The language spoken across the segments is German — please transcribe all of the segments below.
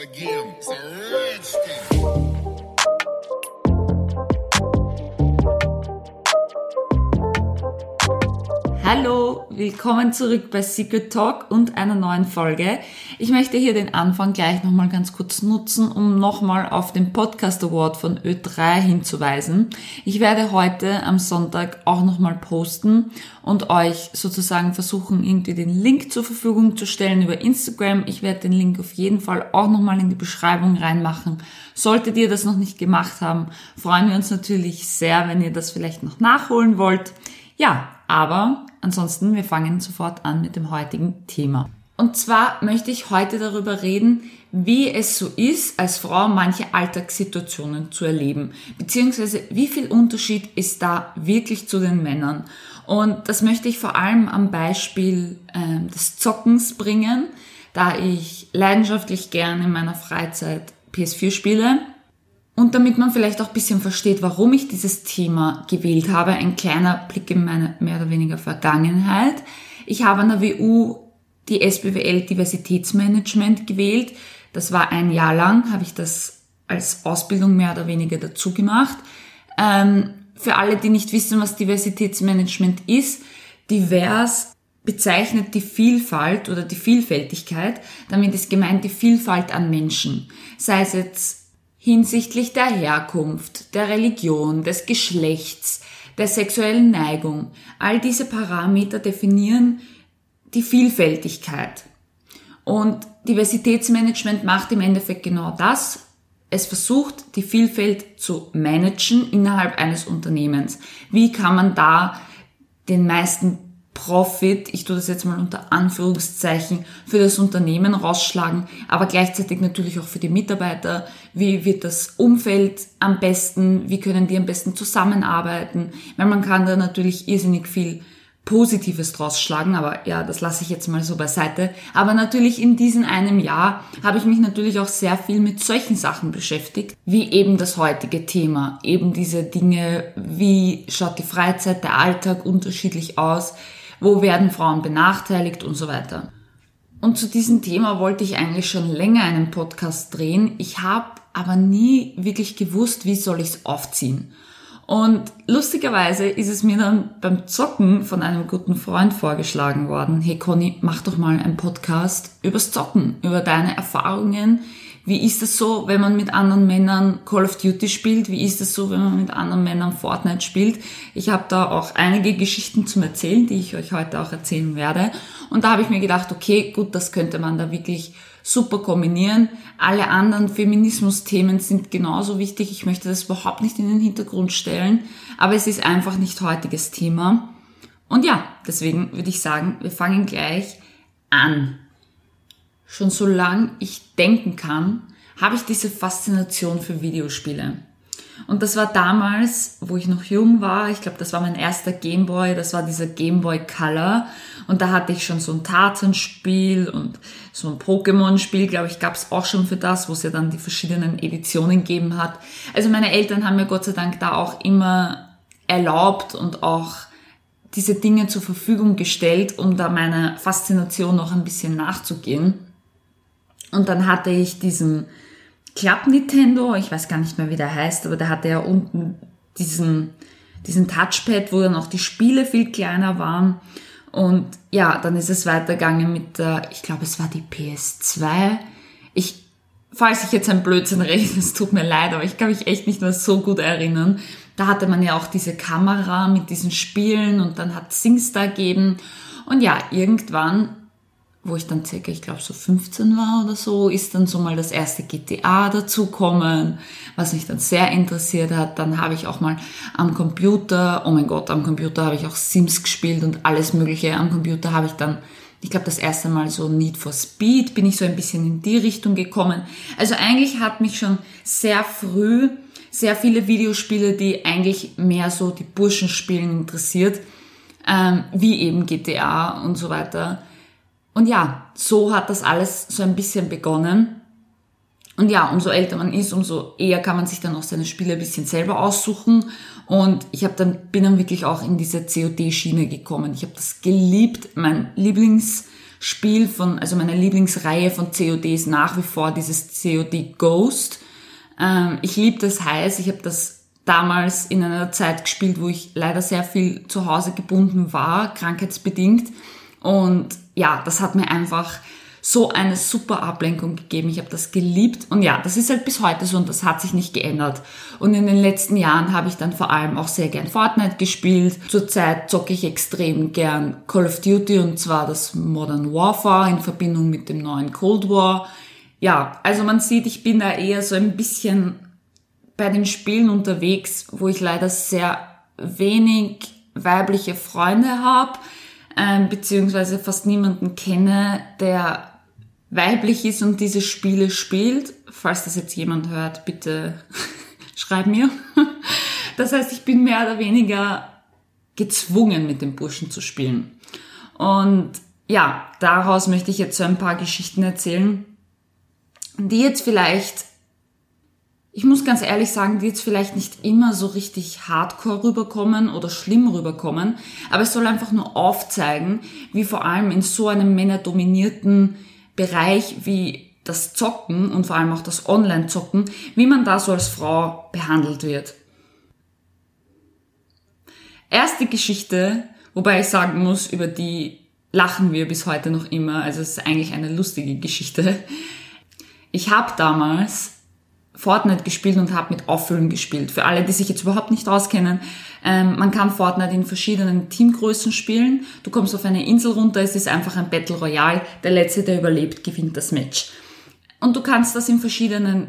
again. It's a redskin. Hallo, willkommen zurück bei Secret Talk und einer neuen Folge. Ich möchte hier den Anfang gleich nochmal ganz kurz nutzen, um nochmal auf den Podcast Award von Ö3 hinzuweisen. Ich werde heute am Sonntag auch nochmal posten und euch sozusagen versuchen, irgendwie den Link zur Verfügung zu stellen über Instagram. Ich werde den Link auf jeden Fall auch nochmal in die Beschreibung reinmachen. Solltet ihr das noch nicht gemacht haben, freuen wir uns natürlich sehr, wenn ihr das vielleicht noch nachholen wollt. Ja, aber ansonsten, wir fangen sofort an mit dem heutigen Thema. Und zwar möchte ich heute darüber reden, wie es so ist, als Frau manche Alltagssituationen zu erleben, beziehungsweise wie viel Unterschied ist da wirklich zu den Männern. Und das möchte ich vor allem am Beispiel äh, des Zockens bringen, da ich leidenschaftlich gern in meiner Freizeit PS4 spiele und damit man vielleicht auch ein bisschen versteht, warum ich dieses Thema gewählt habe, ein kleiner Blick in meine mehr oder weniger Vergangenheit. Ich habe an der WU die SBWL Diversitätsmanagement gewählt. Das war ein Jahr lang, habe ich das als Ausbildung mehr oder weniger dazu gemacht. Ähm, für alle, die nicht wissen, was Diversitätsmanagement ist, divers bezeichnet die Vielfalt oder die Vielfältigkeit. Damit ist gemeint die Vielfalt an Menschen. Sei es jetzt hinsichtlich der Herkunft, der Religion, des Geschlechts, der sexuellen Neigung. All diese Parameter definieren die Vielfältigkeit. Und Diversitätsmanagement macht im Endeffekt genau das. Es versucht, die Vielfalt zu managen innerhalb eines Unternehmens. Wie kann man da den meisten Profit, ich tue das jetzt mal unter Anführungszeichen, für das Unternehmen rausschlagen, aber gleichzeitig natürlich auch für die Mitarbeiter. Wie wird das Umfeld am besten? Wie können die am besten zusammenarbeiten? Weil man kann da natürlich irrsinnig viel Positives draus schlagen, aber ja, das lasse ich jetzt mal so beiseite. Aber natürlich in diesem einem Jahr habe ich mich natürlich auch sehr viel mit solchen Sachen beschäftigt, wie eben das heutige Thema, eben diese Dinge, wie schaut die Freizeit, der Alltag unterschiedlich aus, wo werden Frauen benachteiligt und so weiter. Und zu diesem Thema wollte ich eigentlich schon länger einen Podcast drehen. Ich habe aber nie wirklich gewusst, wie soll ich es aufziehen. Und lustigerweise ist es mir dann beim Zocken von einem guten Freund vorgeschlagen worden, hey Conny, mach doch mal einen Podcast übers Zocken, über deine Erfahrungen, wie ist es so, wenn man mit anderen Männern Call of Duty spielt? Wie ist es so, wenn man mit anderen Männern Fortnite spielt? Ich habe da auch einige Geschichten zum Erzählen, die ich euch heute auch erzählen werde. Und da habe ich mir gedacht, okay, gut, das könnte man da wirklich super kombinieren. Alle anderen Feminismus-Themen sind genauso wichtig. Ich möchte das überhaupt nicht in den Hintergrund stellen, aber es ist einfach nicht heutiges Thema. Und ja, deswegen würde ich sagen, wir fangen gleich an schon so lang ich denken kann, habe ich diese Faszination für Videospiele. Und das war damals, wo ich noch jung war, ich glaube, das war mein erster Gameboy, das war dieser Gameboy Color. Und da hatte ich schon so ein Tarzan-Spiel und so ein Pokémon-Spiel, glaube ich, gab es auch schon für das, wo es ja dann die verschiedenen Editionen gegeben hat. Also meine Eltern haben mir Gott sei Dank da auch immer erlaubt und auch diese Dinge zur Verfügung gestellt, um da meiner Faszination noch ein bisschen nachzugehen. Und dann hatte ich diesen Club Nintendo, ich weiß gar nicht mehr, wie der heißt, aber der hatte ja unten diesen, diesen Touchpad, wo dann auch die Spiele viel kleiner waren. Und ja, dann ist es weitergegangen mit der, ich glaube, es war die PS2. Ich, falls ich jetzt ein Blödsinn rede, es tut mir leid, aber ich kann mich echt nicht mehr so gut erinnern. Da hatte man ja auch diese Kamera mit diesen Spielen und dann hat SingStar gegeben. Und ja, irgendwann wo ich dann circa, ich glaube so 15 war oder so, ist dann so mal das erste GTA dazukommen, was mich dann sehr interessiert hat. Dann habe ich auch mal am Computer, oh mein Gott, am Computer habe ich auch Sims gespielt und alles Mögliche. Am Computer habe ich dann, ich glaube das erste Mal so Need for Speed, bin ich so ein bisschen in die Richtung gekommen. Also eigentlich hat mich schon sehr früh sehr viele Videospiele, die eigentlich mehr so die Burschen spielen interessiert, ähm, wie eben GTA und so weiter und ja, so hat das alles so ein bisschen begonnen. Und ja, umso älter man ist, umso eher kann man sich dann auch seine Spiele ein bisschen selber aussuchen. Und ich habe dann bin dann wirklich auch in diese COD-Schiene gekommen. Ich habe das geliebt. Mein Lieblingsspiel Spiel von, also meine Lieblingsreihe von CODs nach wie vor dieses COD Ghost. Ähm, ich liebe das heiß. Ich habe das damals in einer Zeit gespielt, wo ich leider sehr viel zu Hause gebunden war, krankheitsbedingt. Und ja, das hat mir einfach so eine super Ablenkung gegeben. Ich habe das geliebt und ja, das ist halt bis heute so und das hat sich nicht geändert. Und in den letzten Jahren habe ich dann vor allem auch sehr gern Fortnite gespielt. Zurzeit zocke ich extrem gern Call of Duty und zwar das Modern Warfare in Verbindung mit dem neuen Cold War. Ja, also man sieht, ich bin da eher so ein bisschen bei den Spielen unterwegs, wo ich leider sehr wenig weibliche Freunde habe, ähm, beziehungsweise fast niemanden kenne, der weiblich ist und diese Spiele spielt. Falls das jetzt jemand hört, bitte schreib mir. Das heißt, ich bin mehr oder weniger gezwungen, mit den Burschen zu spielen. Und ja, daraus möchte ich jetzt so ein paar Geschichten erzählen, die jetzt vielleicht ich muss ganz ehrlich sagen, die jetzt vielleicht nicht immer so richtig hardcore rüberkommen oder schlimm rüberkommen, aber es soll einfach nur aufzeigen, wie vor allem in so einem männerdominierten Bereich wie das Zocken und vor allem auch das Online-Zocken, wie man da so als Frau behandelt wird. Erste Geschichte, wobei ich sagen muss, über die lachen wir bis heute noch immer, also es ist eigentlich eine lustige Geschichte. Ich habe damals Fortnite gespielt und habe mit Auffüllen gespielt. Für alle, die sich jetzt überhaupt nicht auskennen, ähm, man kann Fortnite in verschiedenen Teamgrößen spielen. Du kommst auf eine Insel runter, es ist einfach ein Battle Royale. Der Letzte, der überlebt, gewinnt das Match. Und du kannst das in verschiedenen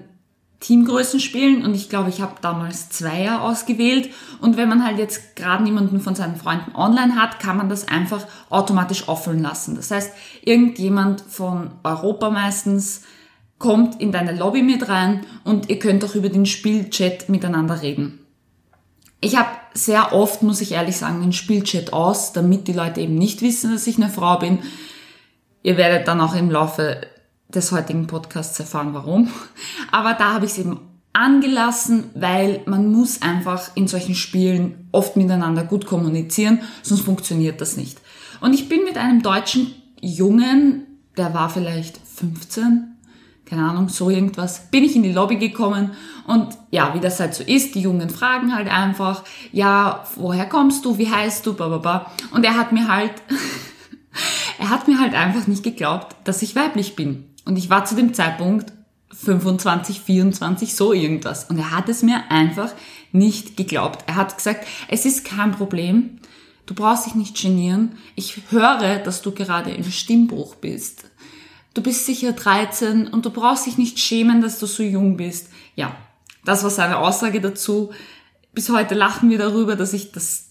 Teamgrößen spielen und ich glaube, ich habe damals Zweier ausgewählt und wenn man halt jetzt gerade niemanden von seinen Freunden online hat, kann man das einfach automatisch auffüllen lassen. Das heißt, irgendjemand von Europa meistens kommt in deine Lobby mit rein und ihr könnt auch über den Spielchat miteinander reden. Ich habe sehr oft, muss ich ehrlich sagen, den Spielchat aus, damit die Leute eben nicht wissen, dass ich eine Frau bin. Ihr werdet dann auch im Laufe des heutigen Podcasts erfahren, warum. Aber da habe ich es eben angelassen, weil man muss einfach in solchen Spielen oft miteinander gut kommunizieren, sonst funktioniert das nicht. Und ich bin mit einem deutschen Jungen, der war vielleicht 15, keine Ahnung, so irgendwas, bin ich in die Lobby gekommen und ja, wie das halt so ist, die Jungen fragen halt einfach, ja, woher kommst du, wie heißt du, bla Und er hat mir halt, er hat mir halt einfach nicht geglaubt, dass ich weiblich bin. Und ich war zu dem Zeitpunkt 25, 24, so irgendwas. Und er hat es mir einfach nicht geglaubt. Er hat gesagt, es ist kein Problem, du brauchst dich nicht genieren. Ich höre, dass du gerade im Stimmbruch bist du bist sicher 13 und du brauchst dich nicht schämen, dass du so jung bist. Ja, das war seine Aussage dazu. Bis heute lachen wir darüber, dass ich das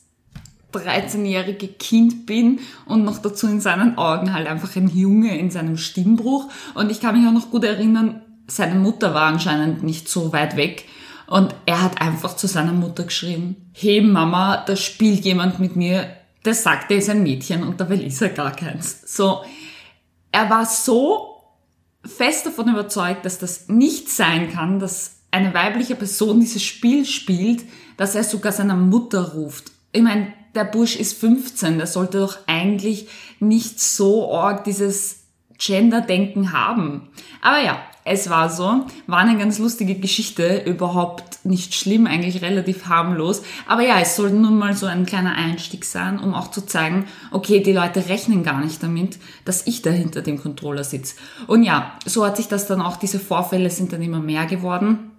13-jährige Kind bin und noch dazu in seinen Augen halt einfach ein Junge in seinem Stimmbruch. Und ich kann mich auch noch gut erinnern, seine Mutter war anscheinend nicht so weit weg. Und er hat einfach zu seiner Mutter geschrieben, hey Mama, da spielt jemand mit mir, der sagt, er ist ein Mädchen und dabei ist er gar keins. So, er war so fest davon überzeugt, dass das nicht sein kann, dass eine weibliche Person dieses Spiel spielt, dass er sogar seiner Mutter ruft. Ich meine, der Busch ist 15, der sollte doch eigentlich nicht so arg dieses Gender-Denken haben. Aber ja, es war so, war eine ganz lustige Geschichte, überhaupt nicht schlimm, eigentlich relativ harmlos. Aber ja, es sollte nun mal so ein kleiner Einstieg sein, um auch zu zeigen, okay, die Leute rechnen gar nicht damit, dass ich da hinter dem Controller sitze. Und ja, so hat sich das dann auch, diese Vorfälle sind dann immer mehr geworden.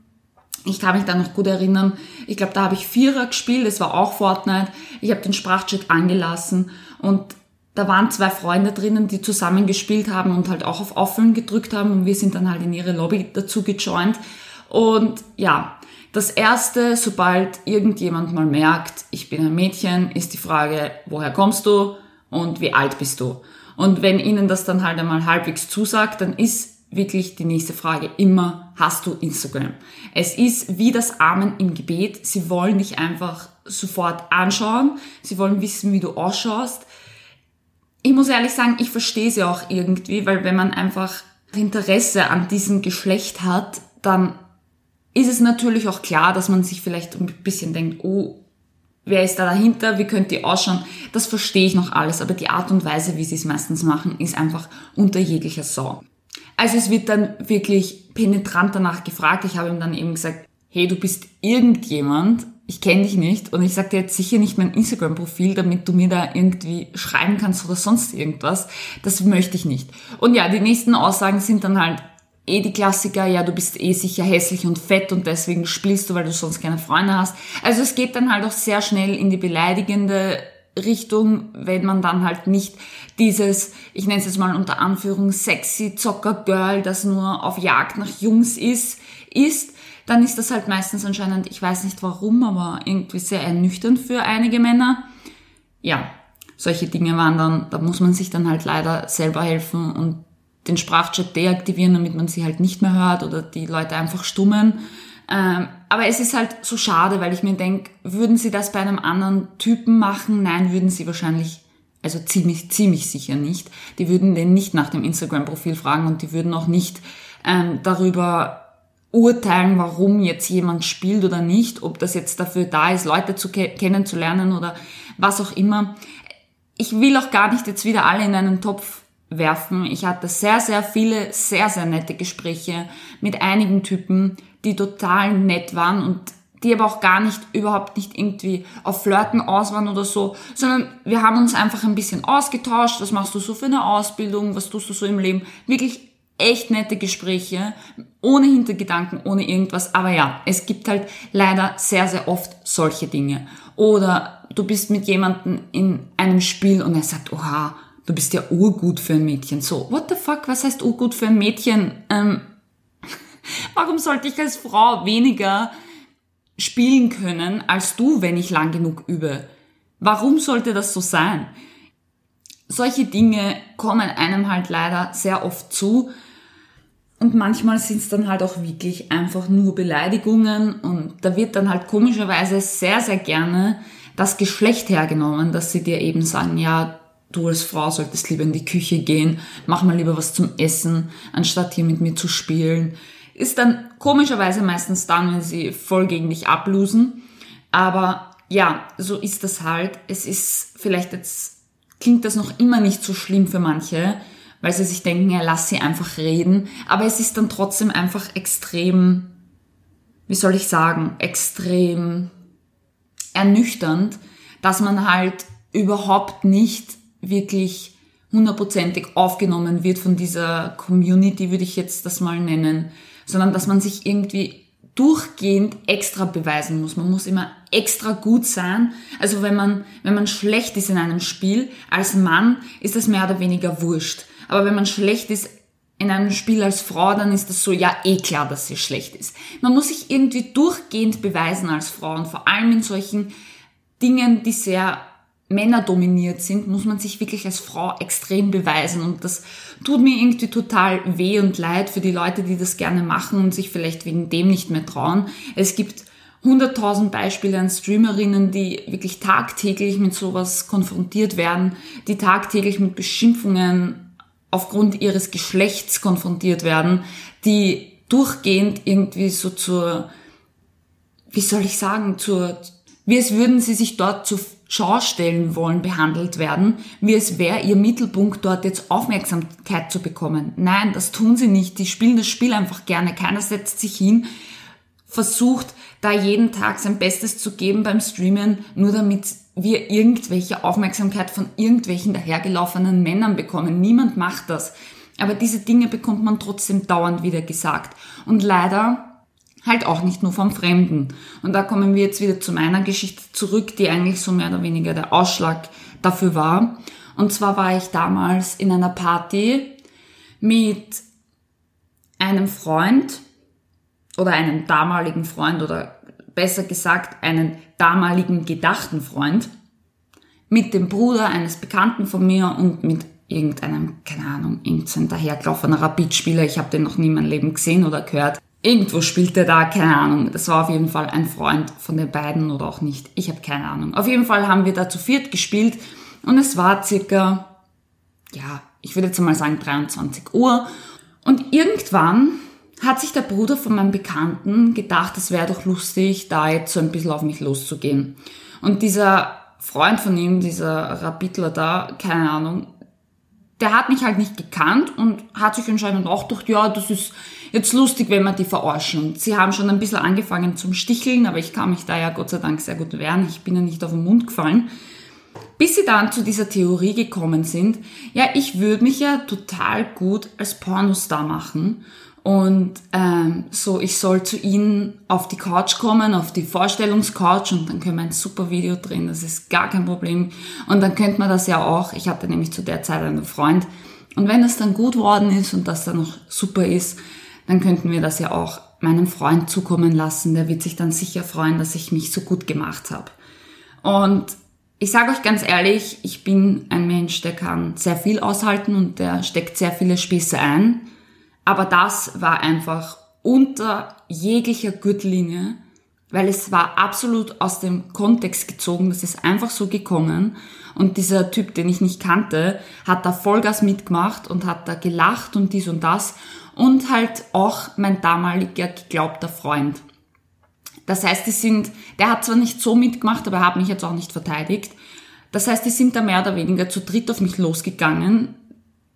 Ich kann mich da noch gut erinnern, ich glaube, da habe ich Vierer gespielt, es war auch Fortnite. Ich habe den Sprachchat angelassen und da waren zwei Freunde drinnen, die zusammen gespielt haben und halt auch auf Auffüllen gedrückt haben und wir sind dann halt in ihre Lobby dazu gejoint. Und ja, das erste, sobald irgendjemand mal merkt, ich bin ein Mädchen, ist die Frage, woher kommst du und wie alt bist du? Und wenn ihnen das dann halt einmal halbwegs zusagt, dann ist wirklich die nächste Frage immer, hast du Instagram? Es ist wie das Amen im Gebet. Sie wollen dich einfach sofort anschauen. Sie wollen wissen, wie du ausschaust ich muss ehrlich sagen, ich verstehe sie auch irgendwie, weil wenn man einfach Interesse an diesem Geschlecht hat, dann ist es natürlich auch klar, dass man sich vielleicht ein bisschen denkt, oh, wer ist da dahinter, wie könnte die ausschauen, das verstehe ich noch alles, aber die Art und Weise, wie sie es meistens machen, ist einfach unter jeglicher Sau. Also es wird dann wirklich penetrant danach gefragt. Ich habe ihm dann eben gesagt, hey, du bist irgendjemand, ich kenne dich nicht und ich sage dir jetzt sicher nicht mein Instagram-Profil, damit du mir da irgendwie schreiben kannst oder sonst irgendwas. Das möchte ich nicht. Und ja, die nächsten Aussagen sind dann halt eh die Klassiker, ja, du bist eh sicher hässlich und fett und deswegen spielst du, weil du sonst keine Freunde hast. Also es geht dann halt auch sehr schnell in die beleidigende Richtung, wenn man dann halt nicht dieses, ich nenne es jetzt mal unter Anführung, sexy Zocker-Girl, das nur auf Jagd nach Jungs ist, ist, dann ist das halt meistens anscheinend, ich weiß nicht warum, aber irgendwie sehr ernüchternd für einige Männer. Ja, solche Dinge waren dann, da muss man sich dann halt leider selber helfen und den Sprachchat deaktivieren, damit man sie halt nicht mehr hört oder die Leute einfach stummen. Ähm, aber es ist halt so schade, weil ich mir denke, würden sie das bei einem anderen Typen machen? Nein, würden sie wahrscheinlich, also ziemlich, ziemlich sicher nicht. Die würden den nicht nach dem Instagram-Profil fragen und die würden auch nicht ähm, darüber urteilen, warum jetzt jemand spielt oder nicht, ob das jetzt dafür da ist, Leute zu ke kennenzulernen oder was auch immer. Ich will auch gar nicht jetzt wieder alle in einen Topf werfen. Ich hatte sehr, sehr viele, sehr, sehr nette Gespräche mit einigen Typen, die total nett waren und die aber auch gar nicht, überhaupt nicht irgendwie auf Flirten aus waren oder so, sondern wir haben uns einfach ein bisschen ausgetauscht. Was machst du so für eine Ausbildung? Was tust du so im Leben? Wirklich echt nette Gespräche, ohne Hintergedanken, ohne irgendwas. Aber ja, es gibt halt leider sehr, sehr oft solche Dinge. Oder du bist mit jemandem in einem Spiel und er sagt, oha, du bist ja urgut für ein Mädchen. So, what the fuck, was heißt urgut für ein Mädchen? Ähm, warum sollte ich als Frau weniger spielen können als du, wenn ich lang genug übe? Warum sollte das so sein? Solche Dinge kommen einem halt leider sehr oft zu und manchmal sind es dann halt auch wirklich einfach nur Beleidigungen und da wird dann halt komischerweise sehr, sehr gerne das Geschlecht hergenommen, dass sie dir eben sagen, ja, du als Frau solltest lieber in die Küche gehen, mach mal lieber was zum Essen, anstatt hier mit mir zu spielen. Ist dann komischerweise meistens dann, wenn sie voll gegen dich ablosen. Aber ja, so ist das halt. Es ist vielleicht jetzt, klingt das noch immer nicht so schlimm für manche, weil sie sich denken, ja, lass sie einfach reden. Aber es ist dann trotzdem einfach extrem, wie soll ich sagen, extrem ernüchternd, dass man halt überhaupt nicht wirklich hundertprozentig aufgenommen wird von dieser Community, würde ich jetzt das mal nennen, sondern dass man sich irgendwie durchgehend extra beweisen muss. Man muss immer extra gut sein. Also wenn man, wenn man schlecht ist in einem Spiel, als Mann ist das mehr oder weniger wurscht. Aber wenn man schlecht ist in einem Spiel als Frau, dann ist das so, ja, eh klar, dass sie schlecht ist. Man muss sich irgendwie durchgehend beweisen als Frau und vor allem in solchen Dingen, die sehr männerdominiert sind, muss man sich wirklich als Frau extrem beweisen und das tut mir irgendwie total weh und leid für die Leute, die das gerne machen und sich vielleicht wegen dem nicht mehr trauen. Es gibt hunderttausend Beispiele an Streamerinnen, die wirklich tagtäglich mit sowas konfrontiert werden, die tagtäglich mit Beschimpfungen aufgrund ihres Geschlechts konfrontiert werden, die durchgehend irgendwie so zur, wie soll ich sagen, zur, wie es würden sie sich dort zur Schau stellen wollen, behandelt werden, wie es wäre ihr Mittelpunkt dort jetzt Aufmerksamkeit zu bekommen. Nein, das tun sie nicht. Die spielen das Spiel einfach gerne. Keiner setzt sich hin, versucht da jeden Tag sein Bestes zu geben beim Streamen, nur damit wir irgendwelche Aufmerksamkeit von irgendwelchen dahergelaufenen Männern bekommen. Niemand macht das. Aber diese Dinge bekommt man trotzdem dauernd wieder gesagt. Und leider halt auch nicht nur vom Fremden. Und da kommen wir jetzt wieder zu meiner Geschichte zurück, die eigentlich so mehr oder weniger der Ausschlag dafür war. Und zwar war ich damals in einer Party mit einem Freund oder einem damaligen Freund oder besser gesagt einen damaligen gedachten Freund, mit dem Bruder eines Bekannten von mir und mit irgendeinem, keine Ahnung, irgendein dahergelaufener Rapidspieler. Ich habe den noch nie in meinem Leben gesehen oder gehört. Irgendwo spielt er da, keine Ahnung. Das war auf jeden Fall ein Freund von den beiden oder auch nicht. Ich habe keine Ahnung. Auf jeden Fall haben wir da zu viert gespielt und es war circa, ja, ich würde jetzt mal sagen 23 Uhr. Und irgendwann hat sich der Bruder von meinem Bekannten gedacht, es wäre doch lustig, da jetzt so ein bisschen auf mich loszugehen. Und dieser Freund von ihm, dieser Rapidler da, keine Ahnung, der hat mich halt nicht gekannt und hat sich anscheinend auch gedacht, ja, das ist jetzt lustig, wenn wir die verarschen. Sie haben schon ein bisschen angefangen zum Sticheln, aber ich kann mich da ja Gott sei Dank sehr gut wehren. Ich bin ja nicht auf den Mund gefallen. Bis sie dann zu dieser Theorie gekommen sind, ja, ich würde mich ja total gut als Pornostar machen und ähm, so, ich soll zu ihnen auf die Couch kommen, auf die Vorstellungscouch und dann können wir ein super Video drehen, das ist gar kein Problem. Und dann könnte man das ja auch, ich hatte nämlich zu der Zeit einen Freund, und wenn das dann gut worden ist und das dann noch super ist, dann könnten wir das ja auch meinem Freund zukommen lassen. Der wird sich dann sicher freuen, dass ich mich so gut gemacht habe. Und ich sage euch ganz ehrlich, ich bin ein Mensch, der kann sehr viel aushalten und der steckt sehr viele Spieße ein. Aber das war einfach unter jeglicher Gürtellinie, weil es war absolut aus dem Kontext gezogen, das ist einfach so gekommen. Und dieser Typ, den ich nicht kannte, hat da Vollgas mitgemacht und hat da gelacht und dies und das. Und halt auch mein damaliger geglaubter Freund. Das heißt, die sind, der hat zwar nicht so mitgemacht, aber er hat mich jetzt auch nicht verteidigt. Das heißt, die sind da mehr oder weniger zu dritt auf mich losgegangen,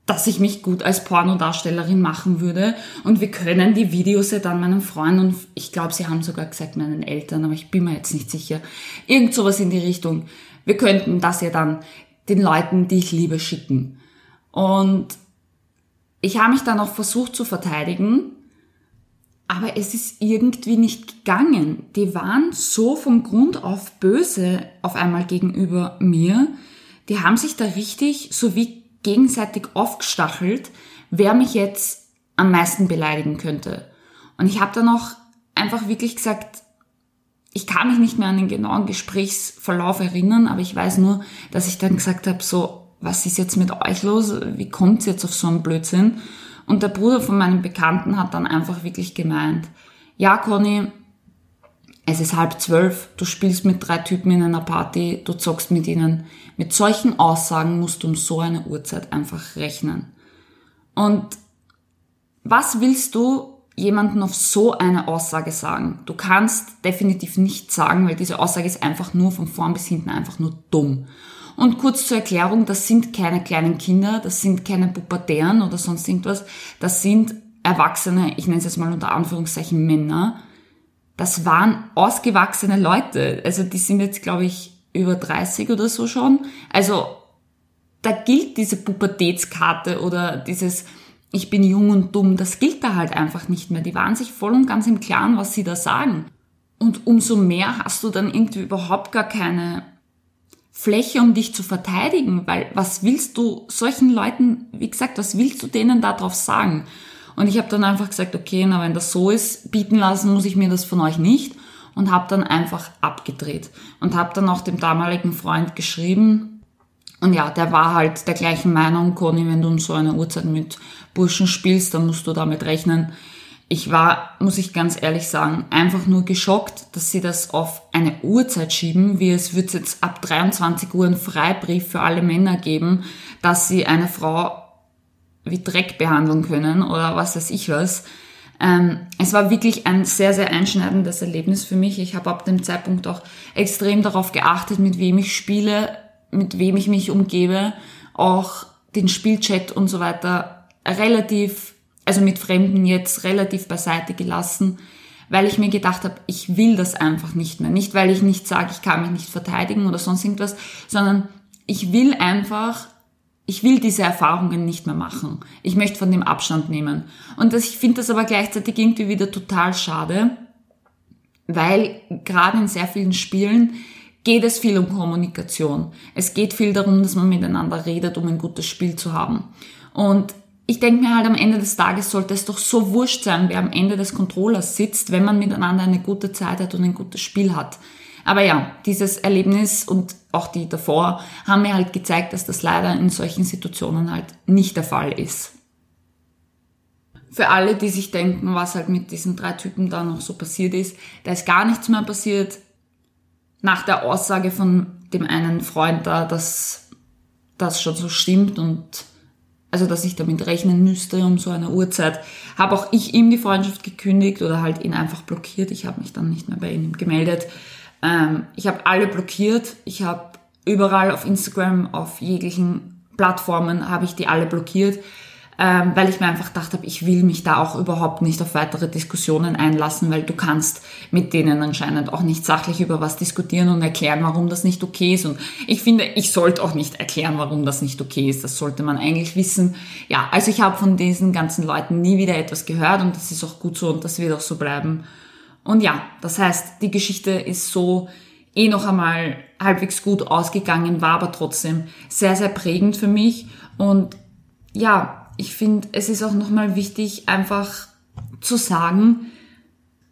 dass ich mich gut als Pornodarstellerin machen würde. Und wir können die Videos ja dann meinem Freund und ich glaube, sie haben sogar gesagt meinen Eltern, aber ich bin mir jetzt nicht sicher. Irgend sowas in die Richtung. Wir könnten das ja dann den Leuten, die ich liebe, schicken. Und ich habe mich dann auch versucht zu verteidigen, aber es ist irgendwie nicht gegangen. Die waren so vom Grund auf böse auf einmal gegenüber mir. Die haben sich da richtig so wie gegenseitig aufgestachelt, wer mich jetzt am meisten beleidigen könnte. Und ich habe dann auch einfach wirklich gesagt, ich kann mich nicht mehr an den genauen Gesprächsverlauf erinnern, aber ich weiß nur, dass ich dann gesagt habe, so, was ist jetzt mit euch los? Wie kommt es jetzt auf so einen Blödsinn? Und der Bruder von meinem Bekannten hat dann einfach wirklich gemeint, ja, Conny, es ist halb zwölf, du spielst mit drei Typen in einer Party, du zockst mit ihnen. Mit solchen Aussagen musst du um so eine Uhrzeit einfach rechnen. Und was willst du jemanden auf so eine Aussage sagen? Du kannst definitiv nicht sagen, weil diese Aussage ist einfach nur von vorn bis hinten einfach nur dumm. Und kurz zur Erklärung, das sind keine kleinen Kinder, das sind keine Pubertären oder sonst irgendwas, das sind Erwachsene, ich nenne es jetzt mal unter Anführungszeichen Männer, das waren ausgewachsene Leute. Also die sind jetzt, glaube ich, über 30 oder so schon. Also da gilt diese Pubertätskarte oder dieses ich bin jung und dumm, das gilt da halt einfach nicht mehr. Die waren sich voll und ganz im Klaren, was sie da sagen. Und umso mehr hast du dann irgendwie überhaupt gar keine Fläche, um dich zu verteidigen, weil was willst du solchen Leuten, wie gesagt, was willst du denen darauf sagen? Und ich habe dann einfach gesagt, okay, na wenn das so ist, bieten lassen muss ich mir das von euch nicht. Und habe dann einfach abgedreht. Und habe dann auch dem damaligen Freund geschrieben. Und ja, der war halt der gleichen Meinung, Conny, wenn du um so eine Uhrzeit mit Burschen spielst, dann musst du damit rechnen. Ich war, muss ich ganz ehrlich sagen, einfach nur geschockt, dass sie das auf eine Uhrzeit schieben, wie es wird jetzt ab 23 Uhr einen Freibrief für alle Männer geben, dass sie eine Frau wie Dreck behandeln können oder was weiß ich was. Ähm, es war wirklich ein sehr, sehr einschneidendes Erlebnis für mich. Ich habe ab dem Zeitpunkt auch extrem darauf geachtet, mit wem ich spiele, mit wem ich mich umgebe, auch den Spielchat und so weiter relativ, also mit Fremden jetzt relativ beiseite gelassen, weil ich mir gedacht habe, ich will das einfach nicht mehr. Nicht, weil ich nicht sage, ich kann mich nicht verteidigen oder sonst irgendwas, sondern ich will einfach ich will diese Erfahrungen nicht mehr machen. Ich möchte von dem Abstand nehmen. Und das, ich finde das aber gleichzeitig irgendwie wieder total schade, weil gerade in sehr vielen Spielen geht es viel um Kommunikation. Es geht viel darum, dass man miteinander redet, um ein gutes Spiel zu haben. Und ich denke mir halt am Ende des Tages sollte es doch so wurscht sein, wer am Ende des Controllers sitzt, wenn man miteinander eine gute Zeit hat und ein gutes Spiel hat. Aber ja, dieses Erlebnis und auch die davor haben mir halt gezeigt, dass das leider in solchen Situationen halt nicht der Fall ist. Für alle, die sich denken, was halt mit diesen drei Typen da noch so passiert ist, da ist gar nichts mehr passiert. Nach der Aussage von dem einen Freund da, dass das schon so stimmt und also dass ich damit rechnen müsste um so eine Uhrzeit, habe auch ich ihm die Freundschaft gekündigt oder halt ihn einfach blockiert. Ich habe mich dann nicht mehr bei ihm gemeldet Ähm, ich habe alle blockiert. Ich habe überall auf Instagram, auf jeglichen Plattformen habe ich die alle blockiert, ähm, weil ich mir einfach gedacht habe, ich will mich da auch überhaupt nicht auf weitere Diskussionen einlassen, weil du kannst mit denen anscheinend auch nicht sachlich über was diskutieren und erklären, warum das nicht okay ist. Und ich finde, ich sollte auch nicht erklären, warum das nicht okay ist. Das sollte man eigentlich wissen. Ja, also ich habe von diesen ganzen Leuten nie wieder etwas gehört und das ist auch gut so und das wird auch so bleiben. Und ja, das heißt, die Geschichte ist so eh noch einmal halbwegs gut ausgegangen, war aber trotzdem sehr, sehr prägend für mich. Und ja, ich finde, es ist auch nochmal wichtig, einfach zu sagen,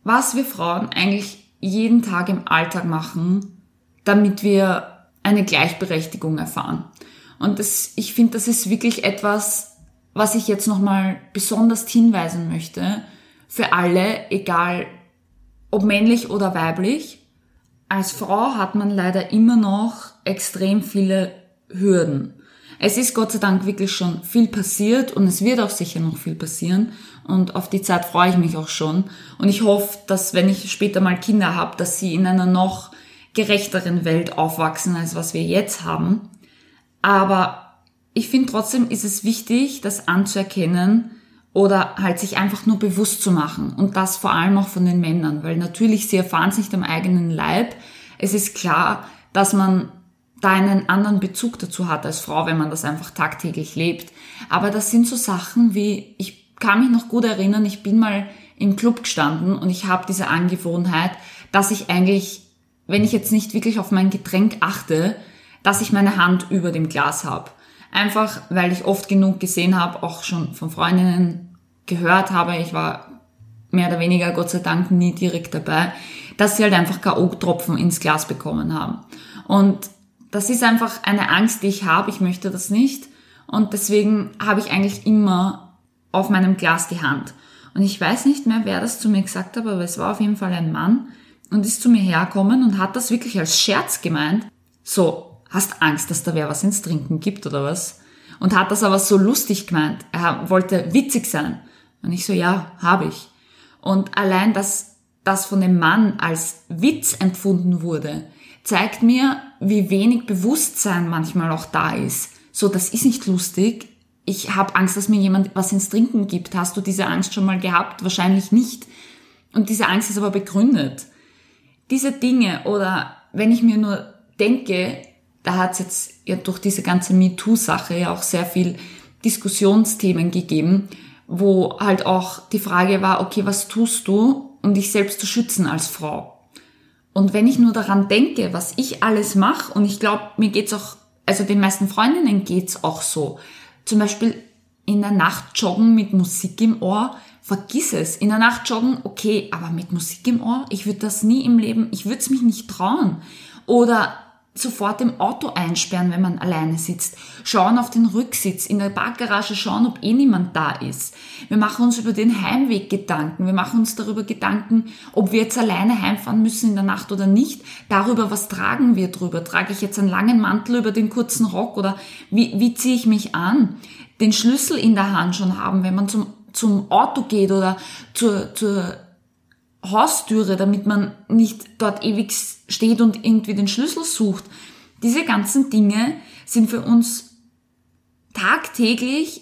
was wir Frauen eigentlich jeden Tag im Alltag machen, damit wir eine Gleichberechtigung erfahren. Und das, ich finde, das ist wirklich etwas, was ich jetzt nochmal besonders hinweisen möchte, für alle, egal ob männlich oder weiblich. Als Frau hat man leider immer noch extrem viele Hürden. Es ist Gott sei Dank wirklich schon viel passiert und es wird auch sicher noch viel passieren und auf die Zeit freue ich mich auch schon und ich hoffe, dass wenn ich später mal Kinder habe, dass sie in einer noch gerechteren Welt aufwachsen, als was wir jetzt haben. Aber ich finde trotzdem ist es wichtig, das anzuerkennen oder halt sich einfach nur bewusst zu machen und das vor allem auch von den Männern, weil natürlich sie erfahren es nicht am eigenen Leib. Es ist klar, dass man da einen anderen Bezug dazu hat als Frau, wenn man das einfach tagtäglich lebt. Aber das sind so Sachen wie, ich kann mich noch gut erinnern, ich bin mal im Club gestanden und ich habe diese Angewohnheit, dass ich eigentlich, wenn ich jetzt nicht wirklich auf mein Getränk achte, dass ich meine Hand über dem Glas habe. Einfach, weil ich oft genug gesehen habe, auch schon von Freundinnen gehört habe, ich war mehr oder weniger Gott sei Dank nie direkt dabei, dass sie halt einfach K.O.-Tropfen ins Glas bekommen haben. Und das ist einfach eine Angst, die ich habe. Ich möchte das nicht. Und deswegen habe ich eigentlich immer auf meinem Glas die Hand. Und ich weiß nicht mehr, wer das zu mir gesagt hat, aber es war auf jeden Fall ein Mann und ist zu mir hergekommen und hat das wirklich als Scherz gemeint. So, hast Angst, dass da wer was ins Trinken gibt oder was? Und hat das aber so lustig gemeint. Er wollte witzig sein. Und ich so, ja, habe ich. Und allein, dass das von dem Mann als Witz empfunden wurde, zeigt mir, wie wenig Bewusstsein manchmal auch da ist. So, das ist nicht lustig. Ich habe Angst, dass mir jemand was ins Trinken gibt. Hast du diese Angst schon mal gehabt? Wahrscheinlich nicht. Und diese Angst ist aber begründet. Diese Dinge oder wenn ich mir nur denke, da hat es jetzt ja durch diese ganze MeToo-Sache ja auch sehr viel Diskussionsthemen gegeben, wo halt auch die Frage war, okay, was tust du, um dich selbst zu schützen als Frau? Und wenn ich nur daran denke, was ich alles mache, und ich glaube, mir geht's auch, also den meisten Freundinnen geht's auch so. Zum Beispiel in der Nacht joggen mit Musik im Ohr, vergiss es. In der Nacht joggen, okay, aber mit Musik im Ohr, ich würde das nie im Leben, ich würde es mich nicht trauen. Oder sofort im Auto einsperren, wenn man alleine sitzt. Schauen auf den Rücksitz, in der Parkgarage schauen, ob eh niemand da ist. Wir machen uns über den Heimweg Gedanken. Wir machen uns darüber Gedanken, ob wir jetzt alleine heimfahren müssen in der Nacht oder nicht. Darüber, was tragen wir drüber? Trage ich jetzt einen langen Mantel über den kurzen Rock oder wie, wie ziehe ich mich an? Den Schlüssel in der Hand schon haben, wenn man zum, zum Auto geht oder zur, zur Haustüre, damit man nicht dort ewig steht und irgendwie den Schlüssel sucht. Diese ganzen Dinge sind für uns tagtäglich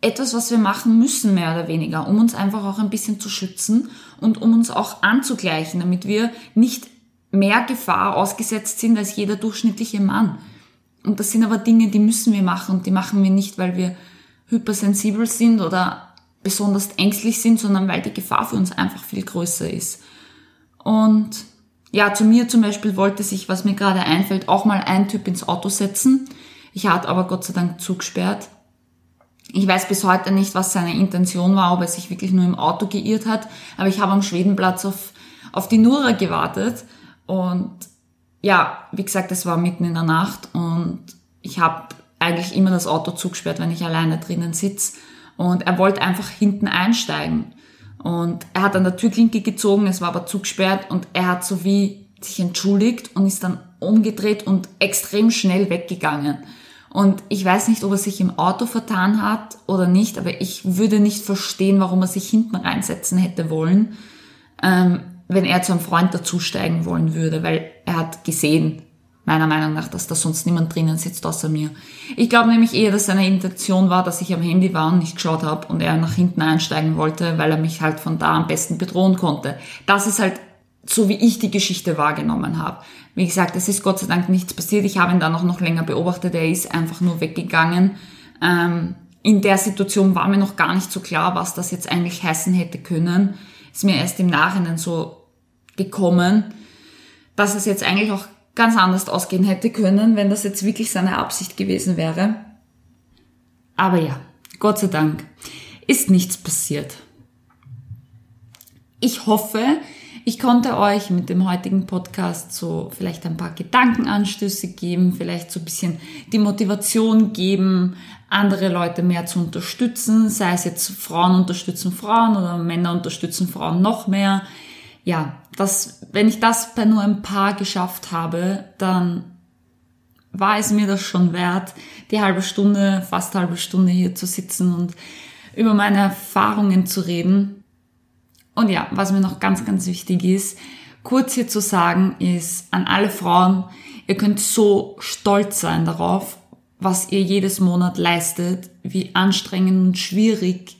etwas, was wir machen müssen, mehr oder weniger, um uns einfach auch ein bisschen zu schützen und um uns auch anzugleichen, damit wir nicht mehr Gefahr ausgesetzt sind als jeder durchschnittliche Mann. Und das sind aber Dinge, die müssen wir machen und die machen wir nicht, weil wir hypersensibel sind oder besonders ängstlich sind, sondern weil die Gefahr für uns einfach viel größer ist. Und ja, zu mir zum Beispiel wollte sich, was mir gerade einfällt, auch mal ein Typ ins Auto setzen. Ich hatte aber Gott sei Dank zugesperrt. Ich weiß bis heute nicht, was seine Intention war, ob er sich wirklich nur im Auto geirrt hat, aber ich habe am Schwedenplatz auf, auf die Nura gewartet und ja, wie gesagt, es war mitten in der Nacht und ich habe eigentlich immer das Auto zugesperrt, wenn ich alleine drinnen sitze und er wollte einfach hinten einsteigen. Und er hat an der Türklinke gezogen, es war aber zugesperrt und er hat so wie sich entschuldigt und ist dann umgedreht und extrem schnell weggegangen. Und ich weiß nicht, ob er sich im Auto vertan hat oder nicht, aber ich würde nicht verstehen, warum er sich hinten reinsetzen hätte wollen. Ähm, wenn er zu einem Freund dazusteigen wollen würde, weil er hat gesehen, meiner Meinung nach, dass da sonst niemand drinnen sitzt außer mir. Ich glaube nämlich eher, dass seine Intention war, dass ich am Handy war und nicht geschaut habe und er nach hinten einsteigen wollte, weil er mich halt von da am besten bedrohen konnte. Das ist halt so, wie ich die Geschichte wahrgenommen habe. Wie gesagt, es ist Gott sei Dank nichts passiert. Ich habe ihn dann auch noch länger beobachtet. Er ist einfach nur weggegangen. Ähm, in der Situation war mir noch gar nicht so klar, was das jetzt eigentlich heißen hätte können. Ist mir erst im Nachhinein so gekommen, dass es jetzt eigentlich auch ganz anders ausgehen hätte können, wenn das jetzt wirklich seine Absicht gewesen wäre. Aber ja, Gott sei Dank ist nichts passiert. Ich hoffe, ich konnte euch mit dem heutigen Podcast so vielleicht ein paar Gedankenanstöße geben, vielleicht so ein bisschen die Motivation geben, andere Leute mehr zu unterstützen, sei es jetzt Frauen unterstützen Frauen oder Männer unterstützen Frauen noch mehr ja, das, wenn ich das bei nur ein paar geschafft habe, dann war es mir das schon wert, die halbe Stunde, fast halbe Stunde hier zu sitzen und über meine Erfahrungen zu reden. Und ja, was mir noch ganz, ganz wichtig ist, kurz hier zu sagen, ist an alle Frauen, ihr könnt so stolz sein darauf, was ihr jedes Monat leistet, wie anstrengend und schwierig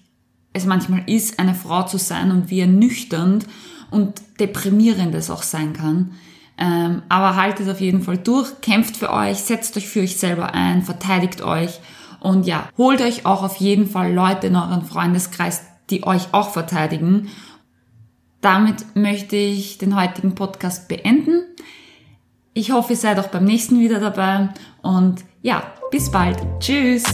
es manchmal ist, eine Frau zu sein und wie ernüchternd und deprimierend es auch sein kann. Ähm, aber haltet auf jeden Fall durch, kämpft für euch, setzt euch für euch selber ein, verteidigt euch und ja, holt euch auch auf jeden Fall Leute in euren Freundeskreis, die euch auch verteidigen. Damit möchte ich den heutigen Podcast beenden. Ich hoffe, ihr seid auch beim nächsten wieder dabei und ja, bis bald. Tschüss.